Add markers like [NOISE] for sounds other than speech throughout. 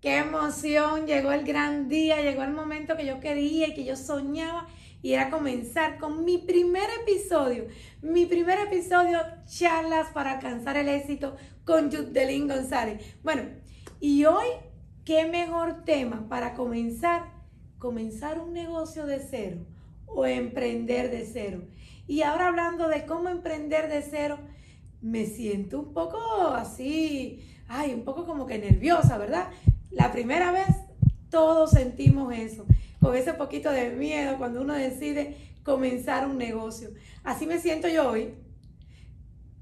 Qué emoción, llegó el gran día, llegó el momento que yo quería y que yo soñaba y era comenzar con mi primer episodio, mi primer episodio, charlas para alcanzar el éxito con Judelín González. Bueno, y hoy, ¿qué mejor tema para comenzar? Comenzar un negocio de cero o emprender de cero. Y ahora hablando de cómo emprender de cero, me siento un poco así, ay, un poco como que nerviosa, ¿verdad? La primera vez todos sentimos eso, con ese poquito de miedo cuando uno decide comenzar un negocio. Así me siento yo hoy,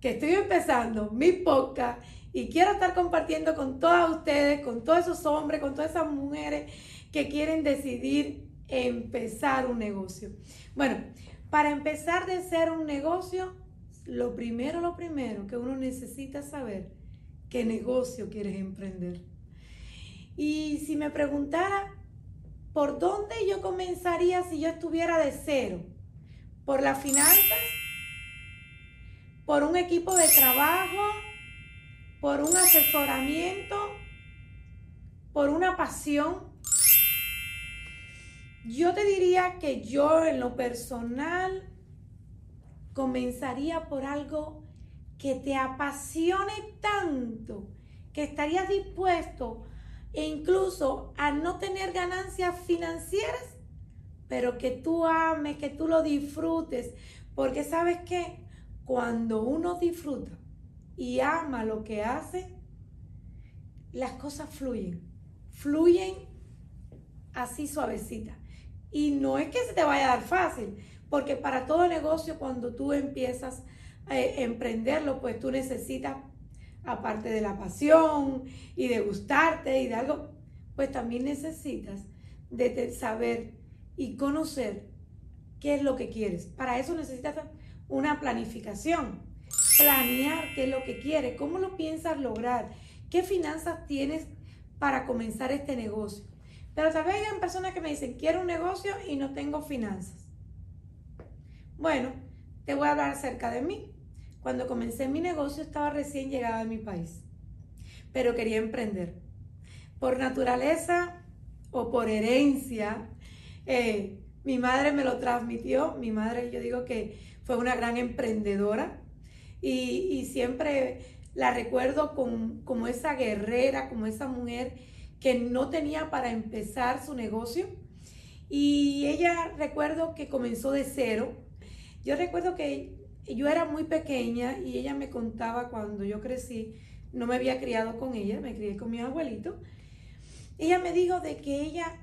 que estoy empezando mi podcast y quiero estar compartiendo con todas ustedes, con todos esos hombres, con todas esas mujeres que quieren decidir empezar un negocio. Bueno, para empezar de ser un negocio, lo primero, lo primero que uno necesita saber, qué negocio quieres emprender. Y si me preguntara, ¿por dónde yo comenzaría si yo estuviera de cero? ¿Por las finanzas? ¿Por un equipo de trabajo? ¿Por un asesoramiento? ¿Por una pasión? Yo te diría que yo en lo personal comenzaría por algo que te apasione tanto que estarías dispuesto e incluso a no tener ganancias financieras, pero que tú ames, que tú lo disfrutes, porque sabes que cuando uno disfruta y ama lo que hace, las cosas fluyen, fluyen así suavecita. Y no es que se te vaya a dar fácil, porque para todo negocio cuando tú empiezas a emprenderlo, pues tú necesitas aparte de la pasión y de gustarte y de algo, pues también necesitas de saber y conocer qué es lo que quieres. Para eso necesitas una planificación, planear qué es lo que quieres, cómo lo piensas lograr, qué finanzas tienes para comenzar este negocio. Pero tal vez hay personas que me dicen, quiero un negocio y no tengo finanzas. Bueno, te voy a hablar acerca de mí. Cuando comencé mi negocio estaba recién llegada a mi país, pero quería emprender. Por naturaleza o por herencia, eh, mi madre me lo transmitió. Mi madre, yo digo que fue una gran emprendedora y, siempre la recuerdo como esa guerrera, como esa mujer que no tenía para empezar su negocio. Y ella recuerdo que comenzó de cero. Yo recuerdo que yo era muy pequeña y ella me contaba cuando yo crecí, no me había criado con ella, me crié con mi abuelito. Ella me dijo de que ella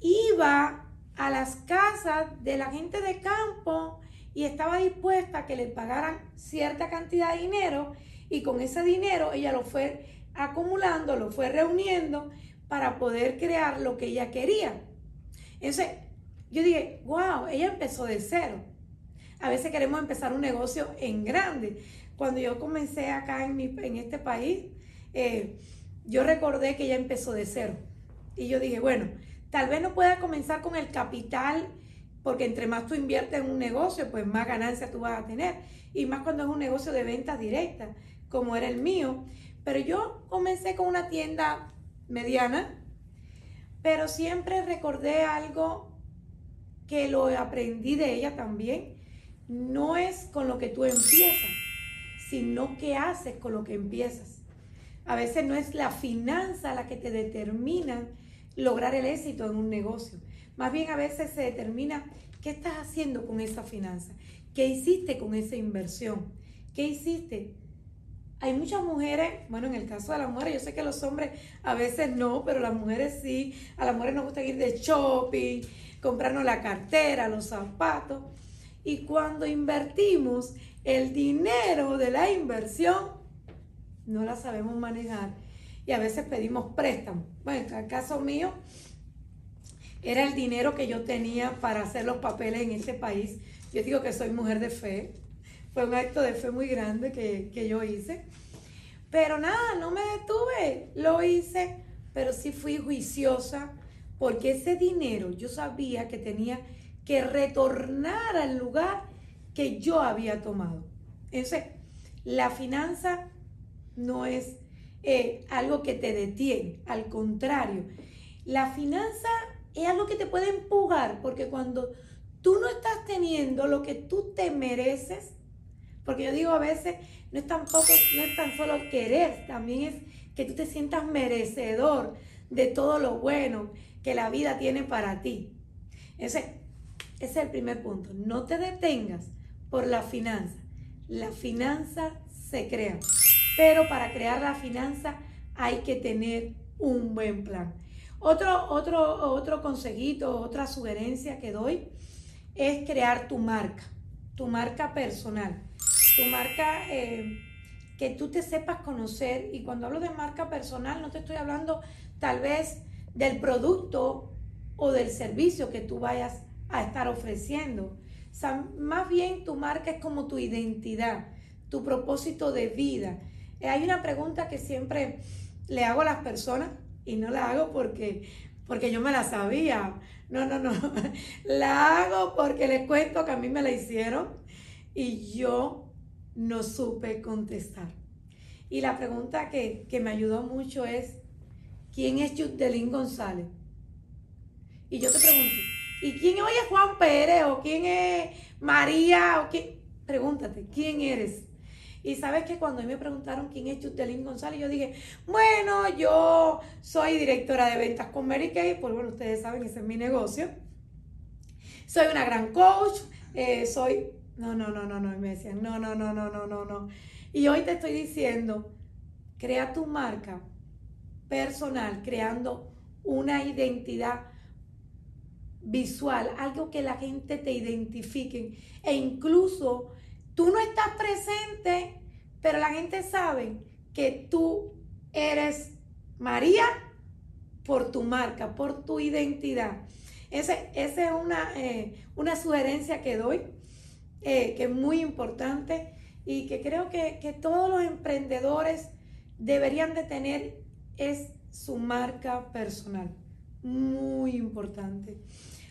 iba a las casas de la gente de campo y estaba dispuesta a que le pagaran cierta cantidad de dinero y con ese dinero ella lo fue acumulando, lo fue reuniendo para poder crear lo que ella quería. Entonces, yo dije, wow, ella empezó de cero. A veces queremos empezar un negocio en grande. Cuando yo comencé acá en, en este país, eh, yo recordé que ella empezó de cero. Y yo dije, bueno, tal vez no pueda comenzar con el capital, porque entre más tú inviertes en un negocio, pues más ganancias tú vas a tener. Y más cuando es un negocio de ventas directas, como era el mío. Pero yo comencé con una tienda mediana, pero siempre recordé algo que lo aprendí de ella también, no es con lo que tú empiezas, sino qué haces con lo que empiezas. A veces no es la finanza la que te determina lograr el éxito en un negocio. Más bien a veces se determina qué estás haciendo con esa finanza, qué hiciste con esa inversión, qué hiciste. Hay muchas mujeres, bueno, en el caso de las mujeres, yo sé que los hombres a veces no, pero las mujeres sí, a las mujeres nos gusta ir de shopping, comprarnos la cartera, los zapatos. Y cuando invertimos el dinero de la inversión, no la sabemos manejar. Y a veces pedimos préstamo. Bueno, en el caso mío, era el dinero que yo tenía para hacer los papeles en ese país. Yo digo que soy mujer de fe. Fue un acto de fe muy grande que, que yo hice. Pero nada, no me detuve. Lo hice, pero sí fui juiciosa porque ese dinero yo sabía que tenía que retornar al lugar que yo había tomado. Entonces, la finanza no es eh, algo que te detiene. Al contrario, la finanza es algo que te puede empujar, porque cuando tú no estás teniendo lo que tú te mereces, porque yo digo a veces, no es tampoco, no es tan solo querer, también es que tú te sientas merecedor de todo lo bueno que la vida tiene para ti. Ese, ese es el primer punto. No te detengas por la finanza. La finanza se crea. Pero para crear la finanza hay que tener un buen plan. Otro, otro, otro consejito, otra sugerencia que doy es crear tu marca, tu marca personal, tu marca eh, que tú te sepas conocer. Y cuando hablo de marca personal, no te estoy hablando tal vez del producto o del servicio que tú vayas a estar ofreciendo. más bien tu marca es como tu identidad, tu propósito de vida. Eh, hay una pregunta que siempre le hago a las personas y no la hago porque, porque yo me la sabía. No, no, no. [LAUGHS] La hago porque les cuento que a mí me la hicieron y yo no supe contestar. Y la pregunta que, que me ayudó mucho es, ¿quién es Yudelín González? Y yo te pregunto, ¿y quién hoy es Juan Pérez o quién es María o quién? Pregúntate, ¿quién eres? Y sabes que cuando me preguntaron quién es Chutelín González, yo dije, bueno, yo soy directora de ventas con Mary Kay, pues bueno, ustedes saben, ese es mi negocio. Soy una gran coach, eh, soy, no, no, no, no, no, y me decían, no, no, no, no, no, no, no. Y hoy te estoy diciendo, crea tu marca personal, creando una identidad visual, algo que la gente te identifique. E incluso tú no estás presente, pero la gente sabe que tú eres María por tu marca, por tu identidad. Esa es una, eh, una sugerencia que doy, eh, que es muy importante y que creo que, que todos los emprendedores deberían de tener, es su marca personal. Muy importante.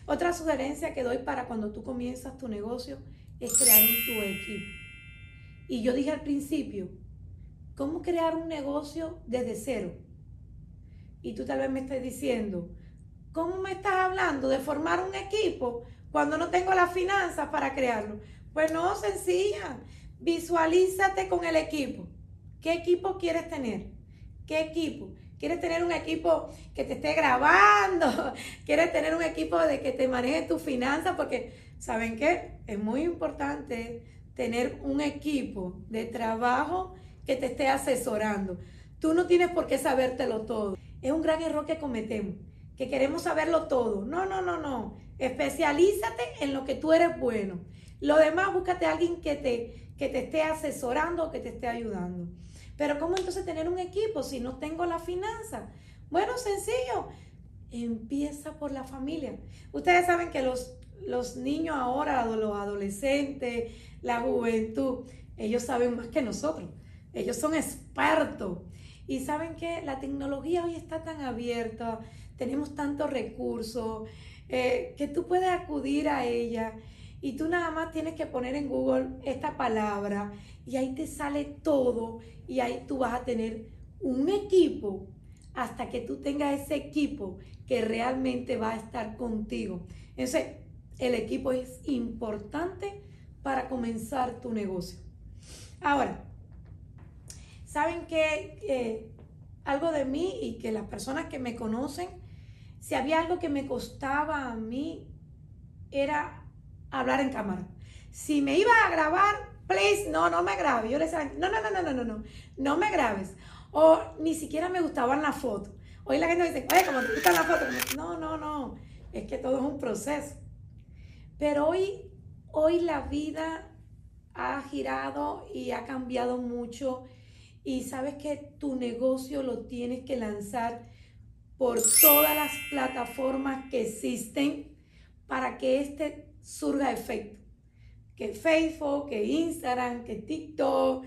Otra sugerencia que doy para cuando tú comienzas tu negocio es crear tu equipo. Y yo dije al principio, ¿cómo crear un negocio desde cero? Y tú tal vez me estés diciendo, ¿cómo me estás hablando de formar un equipo cuando no tengo las finanzas para crearlo? Pues no, sencilla. Visualízate con el equipo. ¿Qué equipo quieres tener? ¿Qué equipo? ¿Quieres tener un equipo que te esté grabando? [LAUGHS] ¿Quieres tener un equipo de que te maneje tus finanzas? Porque, ¿saben qué? Es muy importante tener un equipo de trabajo que te esté asesorando. Tú no tienes por qué sabértelo todo. Es un gran error que cometemos, que queremos saberlo todo. No, no, no, no. Especialízate en lo que tú eres bueno. Lo demás, búscate a alguien que te, que te esté asesorando, que te esté ayudando. Pero ¿cómo entonces tener un equipo si no tengo la finanza? Bueno, sencillo. Empieza por la familia. Ustedes saben que los, los niños ahora, los adolescentes, la juventud, ellos saben más que nosotros. Ellos son expertos. Y saben que la tecnología hoy está tan abierta, tenemos tantos recursos, eh, que tú puedes acudir a ella y tú nada más tienes que poner en Google esta palabra y ahí te sale todo y ahí tú vas a tener un equipo hasta que tú tengas ese equipo que realmente va a estar contigo. Entonces, el equipo es importante para comenzar tu negocio. Ahora, ¿saben que algo de mí y que las personas que me conocen, si había algo que me costaba a mí, era hablar en cámara. Si me iba a grabar, please, no, no me grabes. Yo le decía, no, no, no, no, no, no, no, no me grabes. O ni siquiera me gustaban las fotos. Hoy la gente dice, oye, como te gustan las fotos. No, no, no, es que todo es un proceso. Pero hoy, hoy la vida ha girado y ha cambiado mucho y sabes que tu negocio lo tienes que lanzar por todas las plataformas que existen para que este surga efecto que Facebook, que Instagram, que TikTok,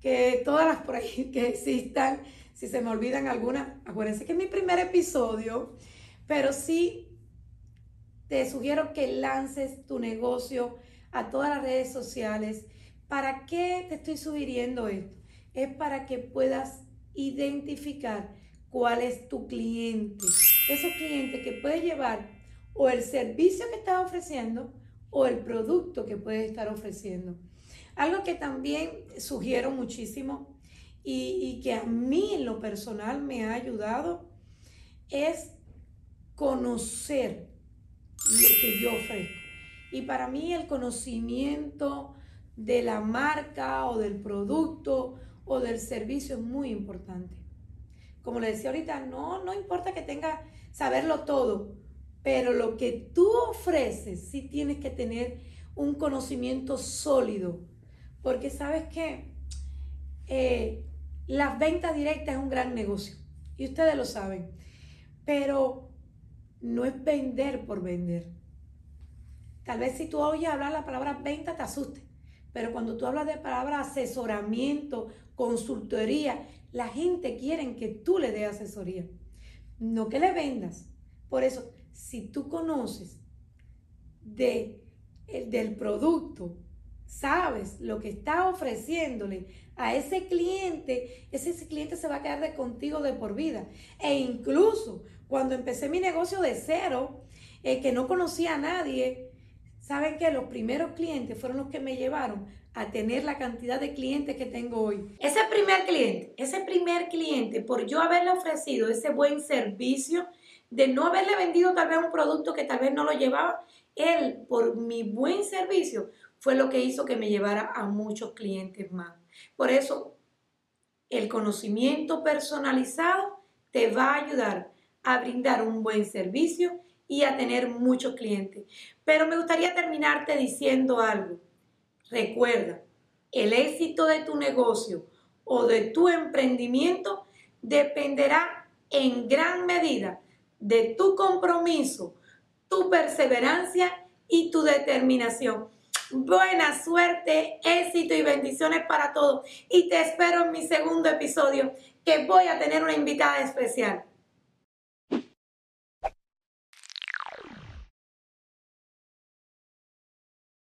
que todas las por ahí que existan. Si se me olvidan algunas, acuérdense que es mi primer episodio, pero sí te sugiero que lances tu negocio a todas las redes sociales. ¿Para qué te estoy sugiriendo esto? Es para que puedas identificar cuál es tu cliente. Esos clientes que puedes llevar o el servicio que estás ofreciendo o el producto que puedes estar ofreciendo. Algo que también sugiero muchísimo y, que a mí en lo personal me ha ayudado es conocer lo que yo ofrezco. Y para mí el conocimiento de la marca o del producto o del servicio es muy importante. Como le decía ahorita, no, no importa que tenga saberlo todo, pero lo que tú ofreces sí tienes que tener un conocimiento sólido, porque sabes que eh, las ventas directas es un gran negocio y ustedes lo saben, pero no es vender por vender. Tal vez si tú oyes hablar la palabra venta te asuste, pero cuando tú hablas de palabra asesoramiento, consultoría, la gente quiere que tú le des asesoría, no que le vendas. Por eso, si tú conoces de, del producto, sabes lo que está ofreciéndole a ese cliente, ese, cliente se va a quedar de contigo de por vida. E incluso cuando empecé mi negocio de cero, eh, que no conocía a nadie, saben que los primeros clientes fueron los que me llevaron a tener la cantidad de clientes que tengo hoy. Ese primer cliente, ese primer cliente, por yo haberle ofrecido ese buen servicio, de no haberle vendido tal vez un producto que tal vez no lo llevaba, él, por mi buen servicio, fue lo que hizo que me llevara a muchos clientes más. Por eso, el conocimiento personalizado te va a ayudar a brindar un buen servicio y a tener muchos clientes. Pero me gustaría terminarte diciendo algo. Recuerda, el éxito de tu negocio o de tu emprendimiento dependerá en gran medida de tu compromiso, tu perseverancia y tu determinación. Buena suerte, éxito y bendiciones para todos. Y te espero en mi segundo episodio que voy a tener una invitada especial.